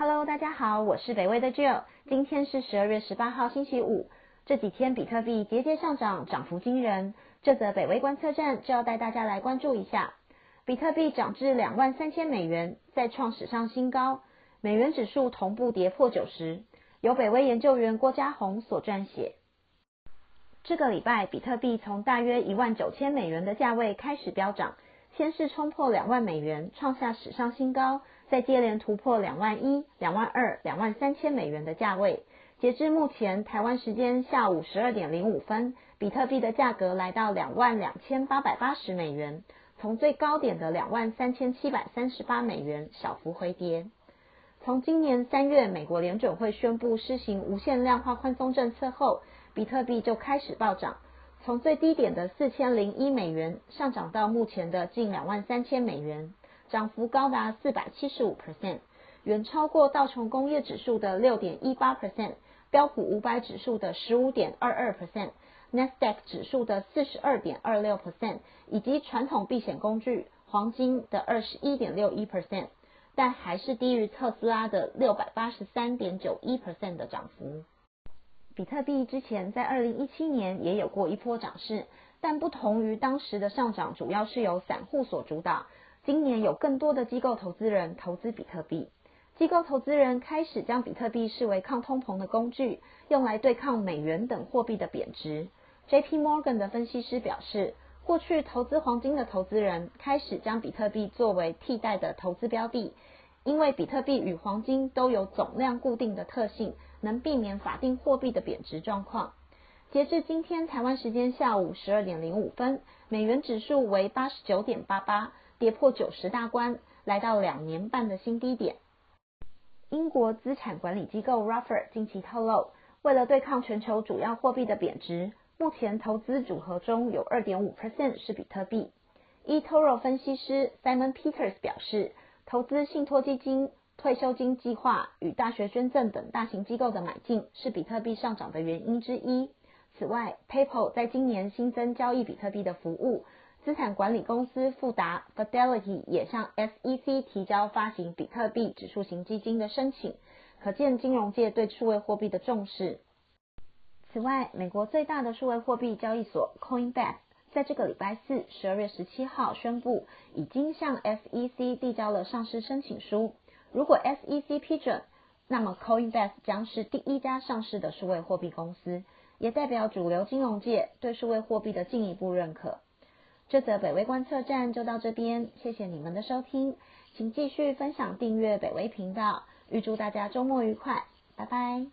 Hello，大家好，我是北威的 Jill。今天是十二月十八号，星期五。这几天比特币节节上涨，涨幅惊人。这则北威观测站就要带大家来关注一下。比特币涨至两万三千美元，再创史上新高。美元指数同步跌破九十。由北威研究员郭家宏所撰写。这个礼拜，比特币从大约一万九千美元的价位开始飙涨，先是冲破两万美元，创下史上新高。再接连突破两万一、两万二、两万三千美元的价位。截至目前，台湾时间下午十二点零五分，比特币的价格来到两万两千八百八十美元，从最高点的两万三千七百三十八美元小幅回跌。从今年三月美国联准会宣布施行无限量化宽松政策后，比特币就开始暴涨，从最低点的四千零一美元上涨到目前的近两万三千美元。涨幅高达四百七十五 percent，远超过道琼工业指数的六点一八 percent，标普五百指数的十五点二二 percent，Nasdaq 指数的四十二点二六 percent，以及传统避险工具黄金的二十一点六一 percent，但还是低于特斯拉的六百八十三点九一 percent 的涨幅。比特币之前在二零一七年也有过一波涨势，但不同于当时的上涨，主要是由散户所主导。今年有更多的机构投资人投资比特币，机构投资人开始将比特币视为抗通膨的工具，用来对抗美元等货币的贬值。J.P. Morgan 的分析师表示，过去投资黄金的投资人开始将比特币作为替代的投资标的，因为比特币与黄金都有总量固定的特性，能避免法定货币的贬值状况。截至今天台湾时间下午十二点零五分，美元指数为八十九点八八。跌破九十大关，来到两年半的新低点。英国资产管理机构 Ruffer 近期透露，为了对抗全球主要货币的贬值，目前投资组合中有二点五 percent 是比特币。eToro 分析师 Simon Peters 表示，投资信托基金、退休金计划与大学捐赠等大型机构的买进是比特币上涨的原因之一。此外，PayPal 在今年新增交易比特币的服务。资产管理公司富达 （Fidelity） 也向 SEC 提交发行比特币指数型基金的申请，可见金融界对数位货币的重视。此外，美国最大的数位货币交易所 Coinbase 在这个礼拜四（十二月十七号）宣布，已经向 SEC 递交了上市申请书。如果 SEC 批准，那么 Coinbase 将是第一家上市的数位货币公司，也代表主流金融界对数位货币的进一步认可。这则北威观测站就到这边，谢谢你们的收听，请继续分享订阅北威频道。预祝大家周末愉快，拜拜。